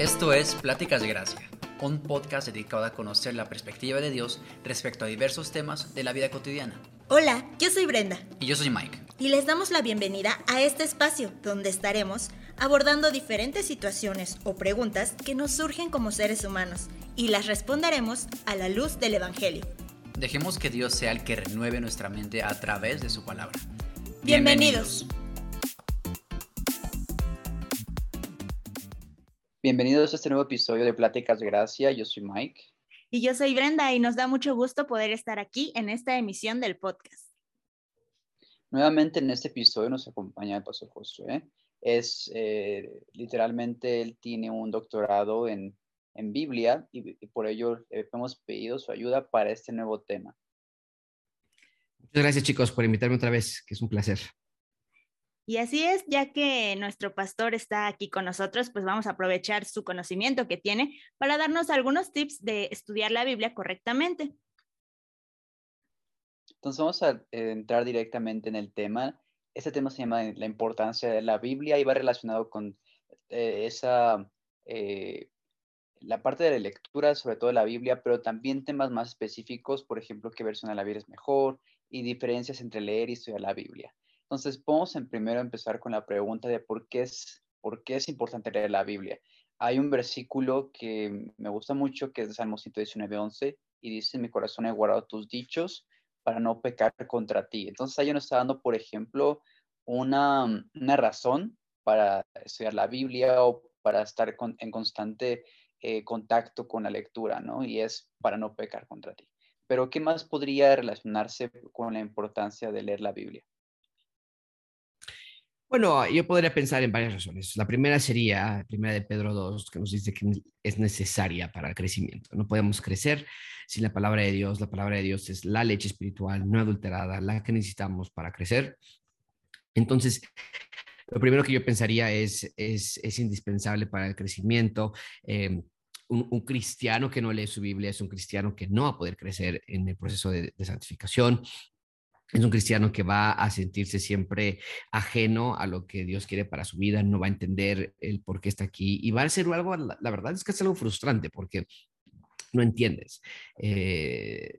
Esto es Pláticas de Gracia, un podcast dedicado a conocer la perspectiva de Dios respecto a diversos temas de la vida cotidiana. Hola, yo soy Brenda. Y yo soy Mike. Y les damos la bienvenida a este espacio donde estaremos abordando diferentes situaciones o preguntas que nos surgen como seres humanos y las responderemos a la luz del Evangelio. Dejemos que Dios sea el que renueve nuestra mente a través de su palabra. Bienvenidos. Bienvenidos a este nuevo episodio de Pláticas de Gracia. Yo soy Mike. Y yo soy Brenda y nos da mucho gusto poder estar aquí en esta emisión del podcast. Nuevamente en este episodio nos acompaña el pastor Josué. Es eh, literalmente, él tiene un doctorado en, en Biblia y, y, por ello hemos pedido su ayuda para este nuevo tema. Muchas gracias chicos por invitarme otra vez, que es un placer. Y así es, ya que nuestro pastor está aquí con nosotros, pues vamos a aprovechar su conocimiento que tiene para darnos algunos tips de estudiar la Biblia correctamente. Entonces vamos a eh, entrar directamente en el tema. Este tema se llama la importancia de la Biblia y va relacionado con eh, esa, eh, la parte de la lectura, sobre todo de la Biblia, pero también temas más específicos, por ejemplo, qué versión de la Biblia es mejor y diferencias entre leer y estudiar la Biblia. Entonces, vamos en primero empezar con la pregunta de por qué es, por qué es importante leer la Biblia. Hay un versículo que me gusta mucho, que es de Salmo 119, 11, y dice, mi corazón he guardado tus dichos para no pecar contra ti. Entonces, ahí nos está dando, por ejemplo, una, una razón para estudiar la Biblia o para estar con, en constante eh, contacto con la lectura, ¿no? Y es para no pecar contra ti. Pero, ¿qué más podría relacionarse con la importancia de leer la Biblia? Bueno, yo podría pensar en varias razones. La primera sería, primera de Pedro 2, que nos dice que es necesaria para el crecimiento. No podemos crecer sin la palabra de Dios. La palabra de Dios es la leche espiritual no adulterada, la que necesitamos para crecer. Entonces, lo primero que yo pensaría es, es, es indispensable para el crecimiento. Eh, un, cristiano que no lee su Biblia es un cristiano que no va a poder crecer en el proceso de santificación es un cristiano que va a sentirse siempre ajeno a lo que Dios quiere para su vida, no va a entender el por qué está aquí y va a ser algo, la, verdad es que es algo frustrante porque no entiendes. Eh,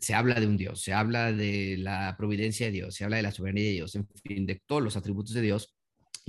se habla de un Dios, se habla de la providencia de Dios, se habla de la soberanía de Dios, en fin, de todos los atributos de Dios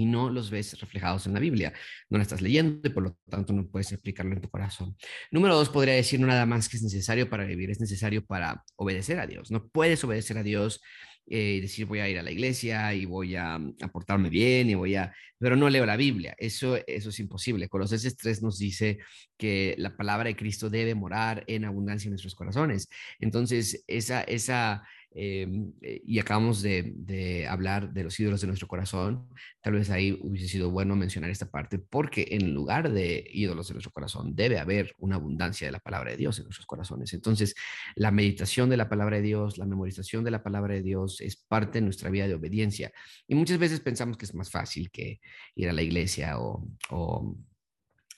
y no los ves reflejados en la Biblia. No la estás leyendo y por lo tanto no puedes explicarlo en tu corazón. Número dos, podría decir no nada más que es necesario para vivir, es necesario para obedecer a Dios. No puedes obedecer a Dios eh, y decir voy a ir a la iglesia y voy a, a, portarme bien y voy a, pero no leo la Biblia. Eso, eso es imposible. Colosenses 3 nos dice que la palabra de Cristo debe morar en abundancia en nuestros corazones. Entonces, esa, esa, eh, y acabamos de, hablar de los ídolos de nuestro corazón, tal vez ahí hubiese sido bueno mencionar esta parte, porque en lugar de ídolos de nuestro corazón debe haber una abundancia de la palabra de Dios en nuestros corazones. Entonces, la meditación de la palabra de Dios, la memorización de la palabra de Dios es parte de nuestra vida de obediencia. Y muchas veces pensamos que es más fácil que ir a la iglesia o,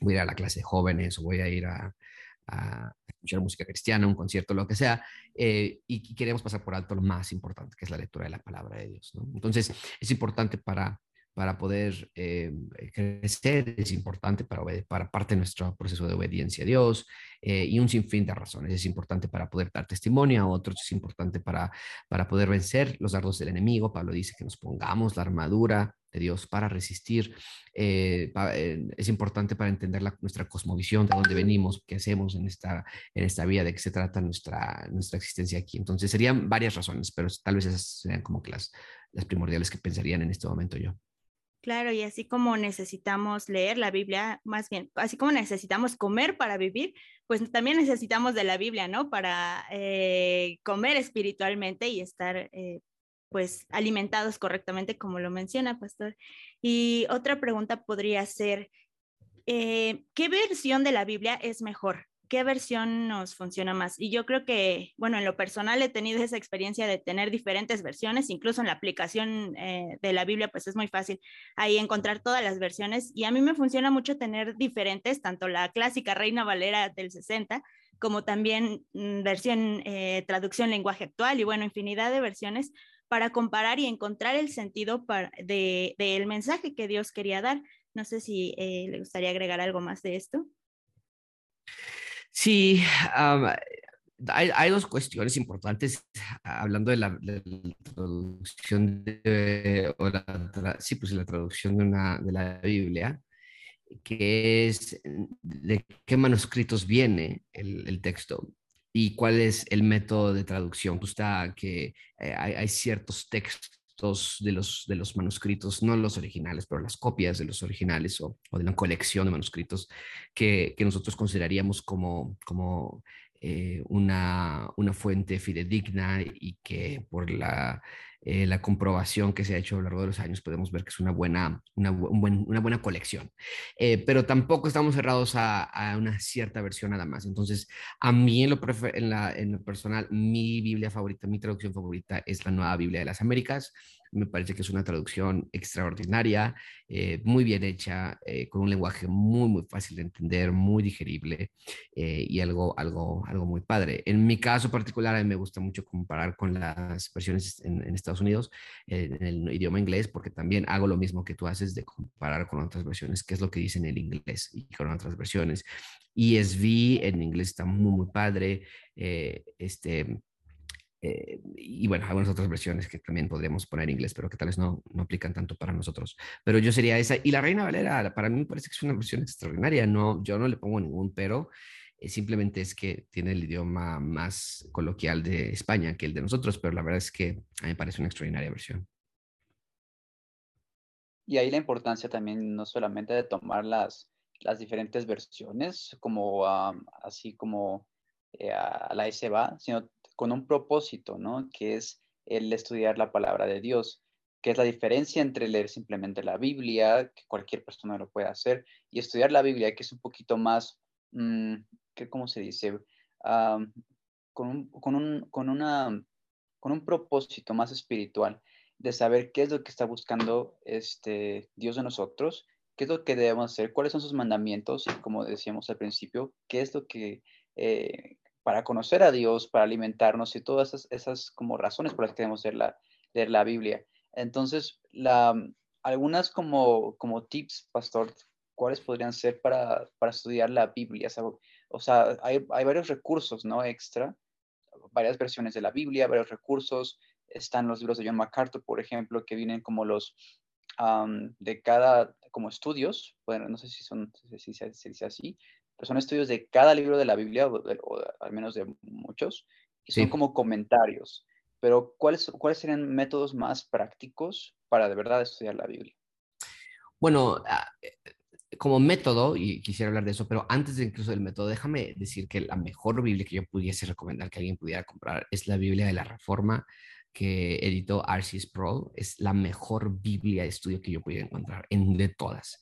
ir a la clase de jóvenes o voy a ir a escuchar música cristiana, un concierto, lo que sea, eh, y, queremos pasar por alto lo más importante, que es la lectura de la palabra de Dios. Entonces, es importante para, para poder eh, crecer, es importante para, para parte de nuestro proceso de obediencia a Dios eh, y un sinfín de razones. Es importante para poder dar testimonio a otros, es importante para, para poder vencer los dardos del enemigo. Pablo dice que nos pongamos la armadura de Dios para resistir. Eh, pa, eh, es importante para entender la, nuestra cosmovisión, de dónde venimos, qué hacemos en esta, en esta vida, de qué se trata nuestra, nuestra existencia aquí. Entonces, serían varias razones, pero tal vez esas serían como que las, las primordiales que pensarían en este momento yo. Claro, y así como necesitamos leer la Biblia, más bien, así como necesitamos comer para vivir, pues también necesitamos de la Biblia, ¿no? Para eh, comer espiritualmente y estar eh, pues alimentados correctamente, como lo menciona, pastor. Y otra pregunta podría ser, eh, ¿qué versión de la Biblia es mejor? ¿Qué versión nos funciona más? Y yo creo que, bueno, en lo personal he tenido esa experiencia de tener diferentes versiones, incluso en la aplicación eh, de la Biblia, pues es muy fácil ahí encontrar todas las versiones. Y a mí me funciona mucho tener diferentes, tanto la clásica Reina Valera del 60, como también mm, versión, eh, traducción lenguaje actual y bueno, infinidad de versiones para comparar y encontrar el sentido para, de, del mensaje que Dios quería dar. No sé si eh, le gustaría agregar algo más de esto. Sí, hay, dos cuestiones importantes hablando de la, traducción de, la, sí, pues la traducción de, una, de la Biblia, que es de qué manuscritos viene el, texto y cuál es el método de traducción. Pues está que eh, hay, hay, ciertos textos de los, de los manuscritos, no los originales, pero las copias de los originales o, o de la colección de manuscritos que, que nosotros consideraríamos como, como eh, una, una, fuente fidedigna y que por la, eh, la, comprobación que se ha hecho a lo largo de los años podemos ver que es una buena, una, una buena colección. Eh, pero tampoco estamos cerrados a, a, una cierta versión nada más. Entonces, a mí en lo, en, la, en lo personal, mi Biblia favorita, mi traducción favorita es la Nueva Biblia de las Américas. Me parece que es una traducción extraordinaria, eh, muy bien hecha, eh, con un lenguaje muy, muy fácil de entender, muy digerible eh, y algo, algo, algo muy padre. En mi caso particular, a mí me gusta mucho comparar con las versiones en, Estados Unidos, en el idioma inglés, porque también hago lo mismo que tú haces de comparar con otras versiones, qué es lo que dicen en inglés y con otras versiones. ESV en inglés está muy, muy padre. este, eh, y bueno, algunas otras versiones que también podríamos poner en inglés, pero que tal vez no, no aplican tanto para nosotros. Pero yo sería esa. Y la Reina Valera, para mí me parece que es una versión extraordinaria. No, yo no le pongo ningún pero. Eh, simplemente es que tiene el idioma más coloquial de España que el de nosotros, pero la verdad es que a mí me parece una extraordinaria versión. Y ahí la importancia también no solamente de tomar las, las diferentes versiones, como así como eh, a la SBA, sino con un propósito, ¿no? Que es el estudiar la palabra de Dios, que es la diferencia entre leer simplemente la Biblia, que cualquier persona lo puede hacer, y estudiar la Biblia, que es un poquito más, mmm, ¿cómo se dice? con, un, con, un, con, una, con un propósito más espiritual de saber qué es lo que está buscando este Dios de nosotros, qué es lo que debemos hacer, cuáles son sus mandamientos y como decíamos al principio, qué es lo que, eh, para conocer a Dios, para alimentarnos y todas esas, esas como razones por las que debemos leer la, leer la Biblia. Entonces, la, algunas como, como tips, pastor, ¿cuáles podrían ser para, para estudiar la Biblia? O sea, hay, hay, varios recursos, ¿no? Extra, varias versiones de la Biblia, varios recursos. Están los libros de John MacArthur, por ejemplo, que vienen como los de cada, como estudios, bueno, no sé si son, si se dice así, son estudios de cada libro de la Biblia, o, al menos de muchos, y son como comentarios. Pero ¿cuáles, ¿cuáles serían métodos más prácticos para de verdad estudiar la Biblia? Bueno, ah, eh, como método, y quisiera hablar de eso, pero antes de incluso del método, déjame decir que la mejor Biblia que yo pudiese recomendar que alguien pudiera comprar es la Biblia de la Reforma que editó Arcis Pro es la mejor Biblia de estudio que yo pude encontrar, en de todas.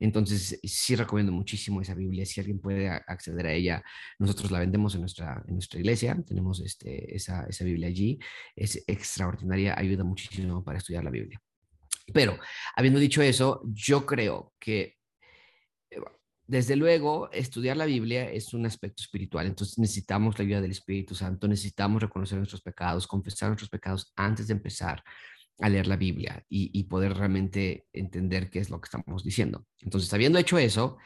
Entonces, sí recomiendo muchísimo esa Biblia. Si alguien puede acceder a ella, nosotros la vendemos en nuestra, en nuestra iglesia. Tenemos este, esa, esa Biblia allí. Es extraordinaria, ayuda muchísimo para estudiar la Biblia. Pero, habiendo dicho eso, yo creo que desde luego, estudiar la Biblia es un aspecto espiritual, entonces necesitamos la ayuda del Espíritu Santo, necesitamos reconocer nuestros pecados, confesar nuestros pecados antes de empezar a leer la Biblia y, poder realmente entender qué es lo que estamos diciendo. Entonces, habiendo hecho eso,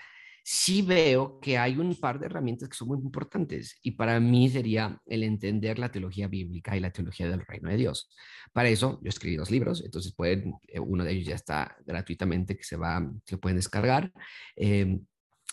sí veo que hay un par de herramientas que son muy importantes y para mí sería el entender la teología bíblica y la teología del reino de Dios. Para eso yo escribí dos libros, entonces pueden, eh, uno de ellos ya está gratuitamente que se va, se pueden descargar. Eh,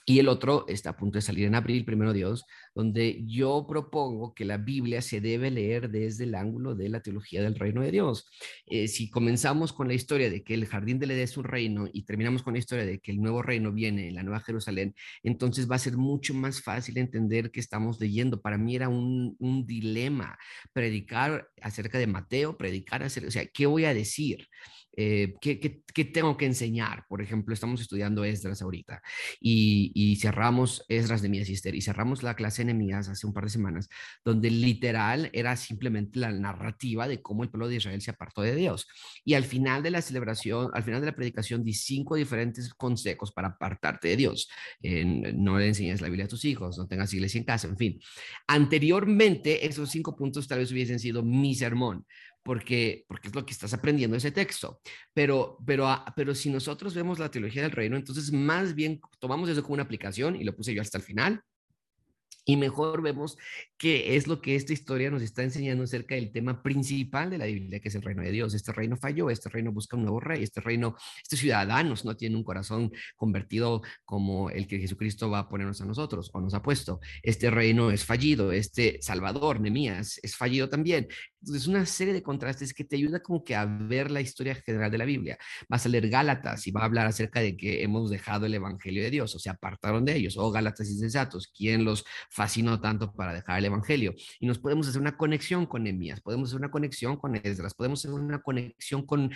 y el otro está a punto de salir en abril, primero Dios, donde yo propongo que la Biblia se debe leer desde el ángulo de la teología del reino de Dios. Eh, si comenzamos con la historia de que el jardín de Edén es un reino y terminamos con la historia de que el nuevo reino viene en la Nueva Jerusalén, entonces va a ser mucho más fácil entender que estamos leyendo. Para mí era un, un dilema predicar acerca de Mateo, predicar acerca, o sea, ¿qué voy a decir? Eh, ¿qué, tengo que enseñar? Por ejemplo, estamos estudiando Esdras ahorita y, cerramos Esdras de Mías y cerramos la clase de Mías hace un par de semanas, donde literal era simplemente la narrativa de cómo el pueblo de Israel se apartó de Dios. Y al final de la celebración, al final de la predicación, di cinco diferentes consejos para apartarte de Dios. no le enseñes la Biblia a tus hijos, no tengas iglesia en casa, en fin. Anteriormente, esos cinco puntos tal vez hubiesen sido mi sermón porque, porque es lo que estás aprendiendo ese texto. Pero, pero, ah, pero si nosotros vemos la teología del reino, entonces más bien tomamos eso como una aplicación y lo puse yo hasta el final y mejor vemos qué es lo que esta historia nos está enseñando acerca del tema principal de la Biblia, que es el reino de Dios. Este reino falló, este reino busca un nuevo rey, este reino, estos ciudadanos no tienen un corazón convertido como el que Jesucristo va a ponernos a nosotros o nos ha puesto. Este reino es fallido, este Salvador, Nemías, es fallido también. Entonces, una serie de contrastes que te ayuda como que a ver la historia general de la Biblia. Vas a leer Gálatas y va a hablar acerca de que hemos dejado el Evangelio de Dios, o se apartaron de ellos, o oh, Gálatas insensatos, ¿quién los fascinó tanto para dejar el Evangelio? Y nos podemos hacer una conexión con Nemías, podemos hacer una conexión con Esdras, podemos hacer una conexión con,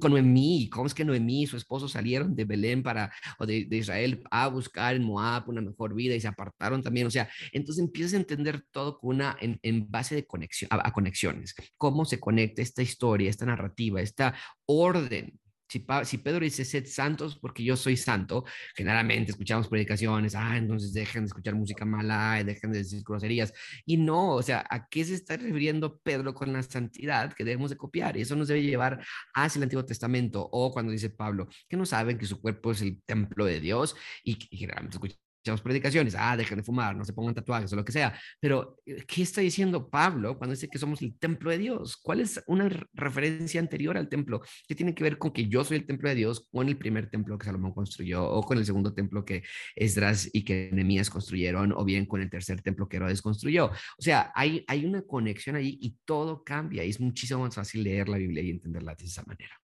con Noemí, cómo es que Noemí y su esposo salieron de Belén para, o de, de Israel a buscar en Moab una mejor vida y se apartaron también, o sea, entonces empiezas a entender todo con una, en, en base de conexión, a, a conexión cómo se conecta esta historia, esta narrativa, esta orden. Si, Pedro dice sed santos porque yo soy santo, generalmente escuchamos predicaciones, ah, entonces dejen de escuchar música mala, dejen de decir groserías. Y no, o sea, ¿a qué se está refiriendo Pedro con la santidad que debemos de copiar? Y eso nos debe llevar hacia el Antiguo Testamento o cuando dice Pablo, que no saben que su cuerpo es el templo de Dios y, y generalmente escuchamos escuchamos predicaciones, ah, dejen de fumar, no se pongan tatuajes o lo que sea, pero eh, ¿qué está diciendo Pablo cuando dice que somos el templo de Dios? ¿Cuál es una referencia anterior al templo? ¿Qué tiene que ver con que yo soy el templo de Dios con el primer templo que Salomón construyó o con el segundo templo que Esdras y que Nehemías construyeron o bien con el tercer templo que Herodes construyó? O sea, hay, hay una conexión ahí y todo cambia y es muchísimo más fácil leer la Biblia y entenderla de esa manera.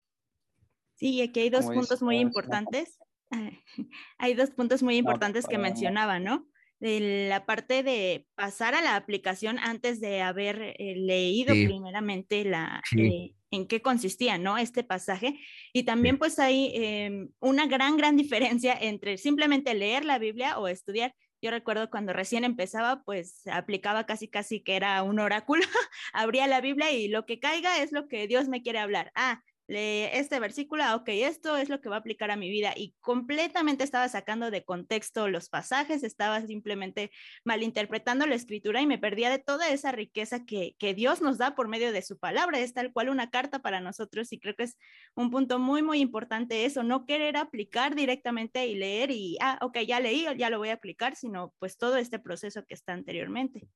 Sí, aquí hay dos puntos muy importantes hay dos puntos muy importantes que mencionaba, ¿no? De la parte de pasar a la aplicación antes de haber eh, leído primeramente la, eh, en qué consistía, ¿no? Este pasaje. Y también pues hay em, una gran, gran diferencia entre simplemente leer la Biblia o estudiar. Yo recuerdo cuando recién empezaba, pues aplicaba casi, casi que era un oráculo, abría la Biblia y lo que caiga es lo que Dios me quiere hablar. Ah, lee este versículo, ok, esto es lo que va a aplicar a mi vida y completamente estaba sacando de contexto los pasajes, estaba simplemente malinterpretando la escritura y me perdía de toda esa riqueza que, que Dios nos da por medio de su palabra, es tal cual una carta para nosotros y creo que es un punto muy, muy importante eso, no querer aplicar directamente y leer y, ah, ok, ya leí, ya lo voy a aplicar, sino pues todo este proceso que está anteriormente.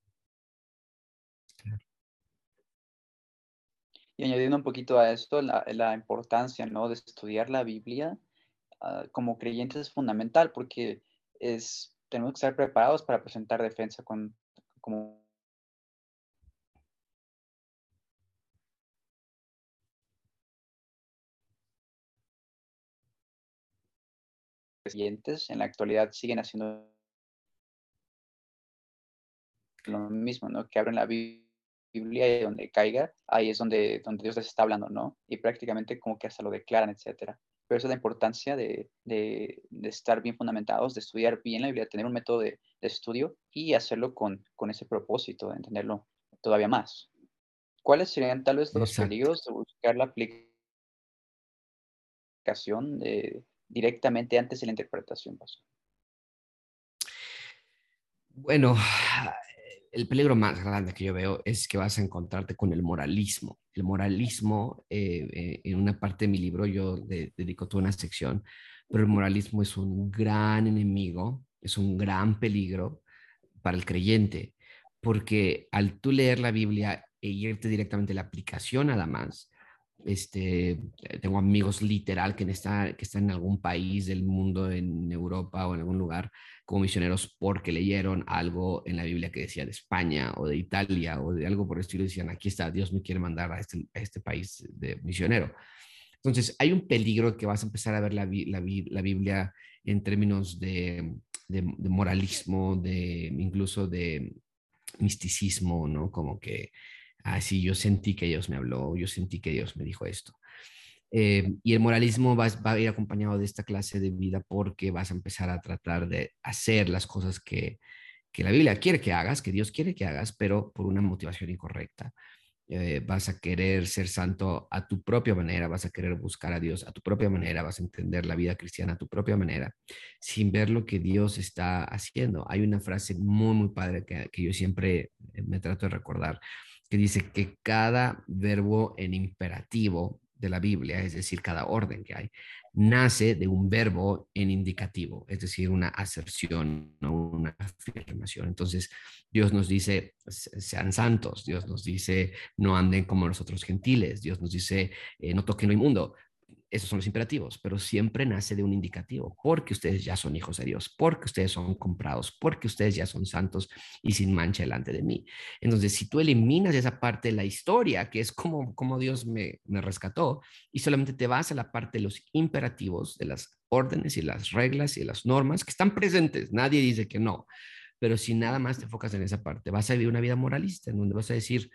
Y añadiendo un poquito a esto, la, importancia ¿no? de estudiar la Biblia ah, como creyentes es fundamental porque es, tenemos que estar preparados para presentar defensa con, como creyentes en la actualidad siguen haciendo lo mismo, ¿no? Que abren la Biblia Biblia y donde caiga, ahí es donde, donde Dios les está hablando, ¿no? Y prácticamente como que hasta lo declaran, etcétera. Pero esa es la importancia de, de, estar bien fundamentados, de estudiar bien la Biblia, tener un método de, de estudio y hacerlo con, con, ese propósito, de entenderlo todavía más. ¿Cuáles serían tal vez los peligros de buscar la aplicación de, directamente antes de la interpretación? Bueno, el peligro más grande que yo veo es que vas a encontrarte con el moralismo. El moralismo, eh, eh, en una parte de mi libro yo dedico toda una sección, pero el moralismo es un gran enemigo, es un gran peligro para el creyente, porque al tú leer la Biblia e irte directamente a la aplicación nada más, este, tengo amigos literal que, está, que están en algún país del mundo, en Europa o en algún lugar, como misioneros porque leyeron algo en la Biblia que decía de España o de Italia o de algo por el estilo, decían, aquí está, Dios me quiere mandar a este, a este país de misionero. Entonces, hay un peligro que vas a empezar a ver la, Biblia en términos de, de, moralismo, de incluso de misticismo, ¿no? Como que así yo sentí que Dios me habló, yo sentí que Dios me dijo esto. Eh, y el moralismo va, a ir acompañado de esta clase de vida porque vas a empezar a tratar de hacer las cosas que, que la Biblia quiere que hagas, que Dios quiere que hagas, pero por una motivación incorrecta. Eh, vas a querer ser santo a tu propia manera, vas a querer buscar a Dios a tu propia manera, vas a entender la vida cristiana a tu propia manera, sin ver lo que Dios está haciendo. Hay una frase muy, muy padre que, que yo siempre me trato de recordar que dice que cada verbo en imperativo de la Biblia, es decir, cada orden que hay, nace de un verbo en indicativo, es decir, una aserción o una afirmación. Entonces, Dios nos dice, sean santos, Dios nos dice, no anden como los otros gentiles, Dios nos dice, eh, no toquen lo inmundo esos son los imperativos, pero siempre nace de un indicativo, porque ustedes ya son hijos de Dios, porque ustedes son comprados, porque ustedes ya son santos y sin mancha delante de mí. Entonces, si tú eliminas esa parte de la historia, que es como, como Dios me, me rescató, y solamente te vas a la parte de los imperativos, de las órdenes y las reglas y las normas que están presentes, nadie dice que no, pero si nada más te enfocas en esa parte, vas a vivir una vida moralista, en donde vas a decir,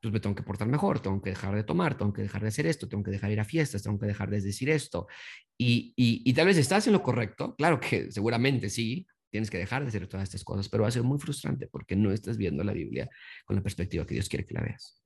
pues me tengo que portar mejor, tengo que dejar de tomar, tengo que dejar de hacer esto, tengo que dejar de ir a fiestas, tengo que dejar de decir esto. Y, y, tal vez estás en lo correcto, claro que seguramente sí, tienes que dejar de hacer todas estas cosas, pero va a ser muy frustrante porque no estás viendo la Biblia con la perspectiva que Dios quiere que la veas.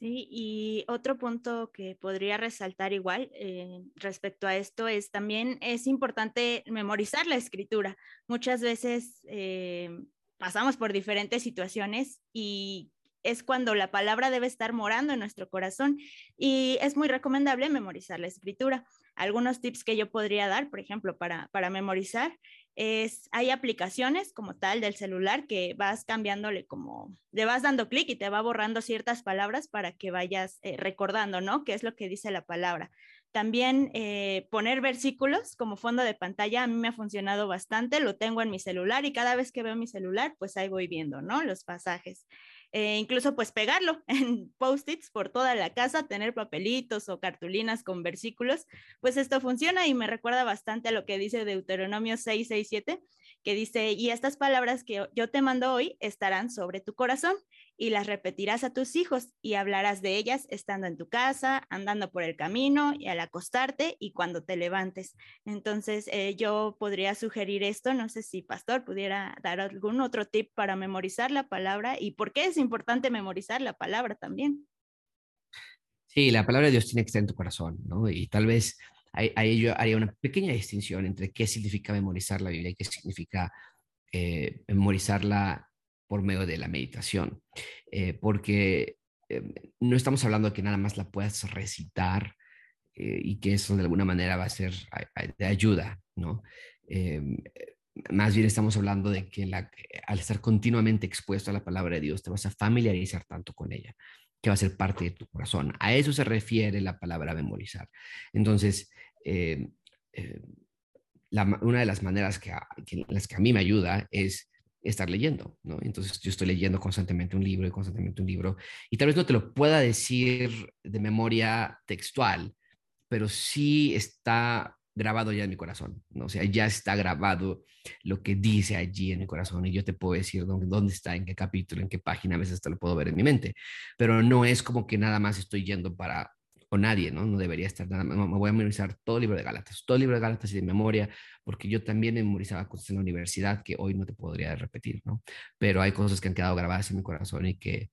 Sí, y otro punto que podría resaltar igual eh, respecto a esto es también es importante memorizar la escritura. Muchas veces eh, pasamos por diferentes situaciones y es cuando la palabra debe estar morando en nuestro corazón y es muy recomendable memorizar la escritura. Algunos tips que yo podría dar, por ejemplo, para, para memorizar, es, hay aplicaciones como tal del celular que vas cambiándole como, le vas dando clic y te va borrando ciertas palabras para que vayas eh, recordando, ¿no? ¿Qué es lo que dice la palabra? También eh, poner versículos como fondo de pantalla a mí me ha funcionado bastante, lo tengo en mi celular y cada vez que veo mi celular, pues ahí voy viendo, ¿no? Los pasajes. Eh, incluso pues pegarlo en post-its por toda la casa, tener papelitos o cartulinas con versículos, pues esto funciona y me recuerda bastante a lo que dice Deuteronomio 667, que dice, y estas palabras que yo te mando hoy estarán sobre tu corazón y las repetirás a tus hijos y hablarás de ellas estando en tu casa, andando por el camino y al acostarte y cuando te levantes. Entonces, eh, yo podría sugerir esto, no sé si Pastor pudiera dar algún otro tip para memorizar la palabra y por qué es importante memorizar la palabra también. Sí, la palabra de Dios tiene que estar en tu corazón, ¿no? Y tal vez ahí, yo haría una pequeña distinción entre qué significa memorizar la Biblia y qué significa eh, memorizarla por medio de la meditación, eh, porque eh, no estamos hablando de que nada más la puedas recitar eh, y que eso de alguna manera va a ser de ayuda, ¿no? más bien estamos hablando de que la, al estar continuamente expuesto a la palabra de Dios, te vas a familiarizar tanto con ella, que va a ser parte de tu corazón. A eso se refiere la palabra memorizar. Entonces, una de las maneras que, que, las que a mí me ayuda es estar leyendo, ¿no? Entonces yo estoy leyendo constantemente un libro y constantemente un libro y tal vez no te lo pueda decir de memoria textual, pero sí está grabado ya en mi corazón, ¿no? O sea, ya está grabado lo que dice allí en mi corazón y yo te puedo decir dónde, dónde está, en qué capítulo, en qué página, a veces hasta lo puedo ver en mi mente, pero no es como que nada más estoy yendo para o nadie, ¿no? No debería estar nada, me voy a memorizar todo el libro de Gálatas, todo el libro de Gálatas y de memoria, porque yo también memorizaba cosas en la universidad que hoy no te podría repetir, ¿no? Pero hay cosas que han quedado grabadas en mi corazón y que,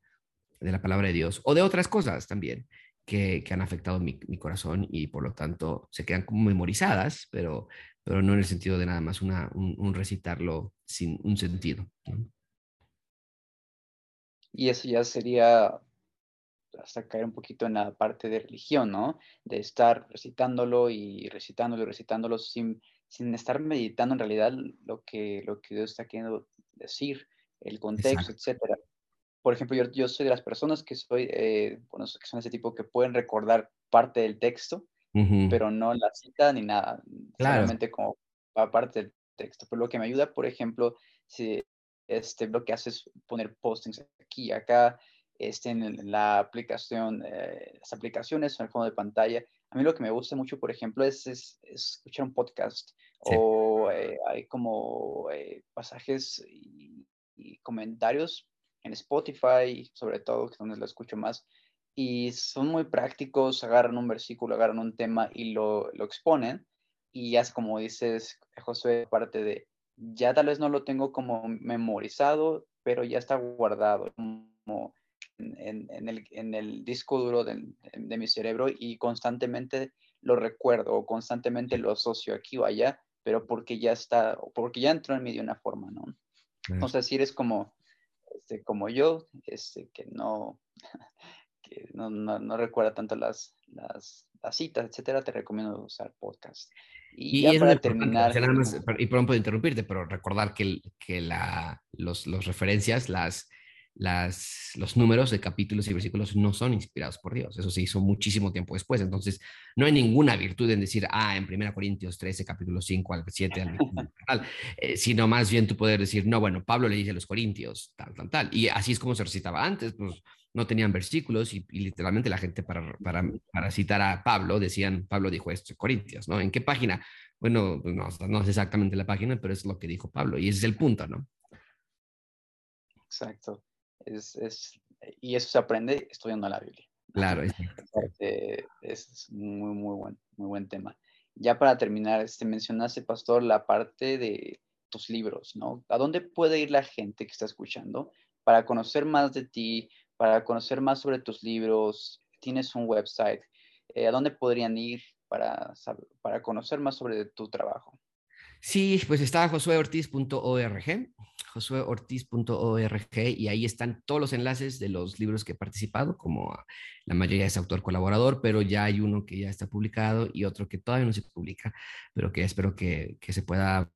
de la palabra de Dios, o de otras cosas también, que, que han afectado mi, mi, corazón y por lo tanto se quedan como memorizadas, pero, pero no en el sentido de nada más una, un, un recitarlo sin un sentido. ¿no? Y eso ya sería hasta caer un poquito en la parte de religión, ¿no? De estar recitándolo y recitándolo y recitándolo sin, sin estar meditando en realidad lo que, lo que Dios está queriendo decir, el contexto, etcétera. Por ejemplo, yo, yo, soy de las personas que soy, eh, bueno, que son ese tipo que pueden recordar parte del texto, pero no la cita ni nada, solamente como parte del texto. Pero lo que me ayuda, por ejemplo, si este, lo que hace es poner postings aquí, acá, estén en la aplicación, eh, las aplicaciones en el fondo de pantalla. A mí lo que me gusta mucho, por ejemplo, es, escuchar un podcast o eh, hay como eh, pasajes y, comentarios en Spotify, sobre todo, que es donde lo escucho más, y son muy prácticos, agarran un versículo, agarran un tema y lo, lo exponen, y ya como dices, José, parte de, ya tal vez no lo tengo como memorizado, pero ya está guardado, como en, el, en el, disco duro de, de, mi cerebro y constantemente lo recuerdo o constantemente lo asocio aquí o allá, pero porque ya está, porque ya entró en mí de una forma, ¿no? Entonces, si eres como, este, como yo, este, que no, que no, no, recuerda tanto las, las, las, citas, etcétera, te recomiendo usar podcast. Y, ya para terminar. y perdón por interrumpirte, pero recordar que, que la, los, los referencias, las, las, los números de capítulos y versículos no son inspirados por Dios. Eso se hizo muchísimo tiempo después. Entonces, no hay ninguna virtud en decir, ah, en 1 Corintios 13, capítulo 5 al 7, al tal, eh, sino más bien tú poder decir, no, bueno, Pablo le dice a los Corintios, tal, tal, tal. Y así es como se recitaba antes, pues no tenían versículos y, literalmente la gente para, para, para, citar a Pablo decían, Pablo dijo esto, Corintios, ¿no? ¿En qué página? Bueno, no, no es exactamente la página, pero es lo que dijo Pablo y ese es el punto, ¿no? Exacto. Es, y eso se aprende estudiando la Biblia. Claro. Es, muy, muy buen, muy buen tema. Ya para terminar, este, mencionaste, Pastor, la parte de tus libros, ¿no? ¿A dónde puede ir la gente que está escuchando para conocer más de ti, para conocer más sobre tus libros? ¿Tienes un website? Eh, ¿A dónde podrían ir para, para conocer más sobre tu trabajo? Sí, pues está josueortiz.org, josueortiz.org, y ahí están todos los enlaces de los libros que he participado, como la mayoría es autor colaborador, pero ya hay uno que ya está publicado y otro que todavía no se publica, pero que espero que, que se pueda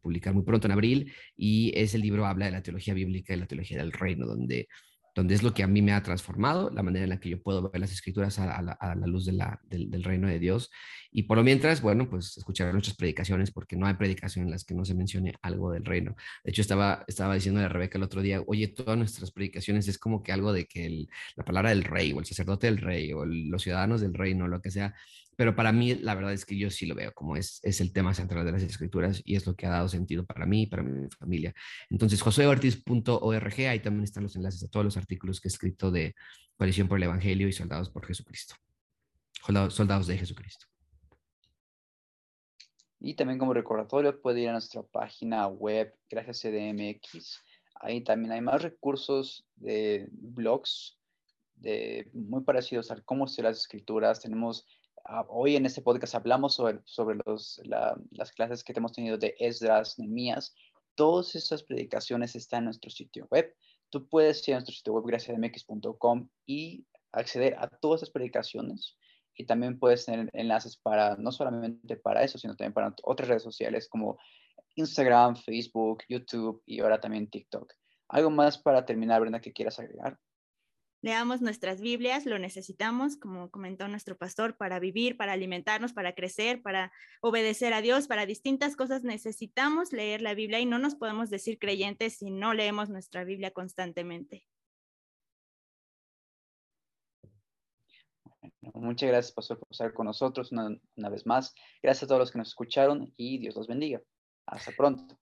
publicar muy pronto en abril, y ese libro habla de la teología bíblica y la teología del reino, donde donde es lo que a mí me ha transformado, la manera en la que yo puedo ver las escrituras a, la, luz del, reino de Dios. Y por lo mientras, bueno, pues escuchar nuestras predicaciones, porque no hay predicación en las que no se mencione algo del reino. De hecho, estaba, estaba diciendo a Rebeca el otro día, oye, todas nuestras predicaciones es como que algo de que la palabra del rey, o el sacerdote del rey, o los ciudadanos del reino, lo que sea, pero para mí la verdad es que yo sí lo veo como es, es el tema central de las escrituras y es lo que ha dado sentido para mí y para mi familia. Entonces, joseortiz.org, ahí también están los enlaces a todos los artículos que he escrito de Coalición por el Evangelio y Soldados por Jesucristo. Soldados de Jesucristo. Y también como recordatorio puede ir a nuestra página web, gracias CDMX. Ahí también hay más recursos de blogs de, muy parecidos a cómo ser las escrituras. Tenemos hoy en este podcast hablamos sobre, sobre las clases que hemos tenido de Esdras, Nehemías. Todas esas predicaciones están en nuestro sitio web. Tú puedes ir a nuestro sitio web graciasmx.com y acceder a todas esas predicaciones. Y también puedes tener enlaces para, no solamente para eso, sino también para otras redes sociales como Instagram, Facebook, YouTube y ahora también TikTok. ¿Algo más para terminar, Brenda, que quieras agregar? Leamos nuestras Biblias, lo necesitamos, como comentó nuestro pastor, para vivir, para alimentarnos, para crecer, para obedecer a Dios, para distintas cosas necesitamos leer la Biblia y no nos podemos decir creyentes si no leemos nuestra Biblia constantemente. muchas gracias, pastor, por estar con nosotros una, una vez más. Gracias a todos los que nos escucharon y Dios los bendiga. Hasta pronto.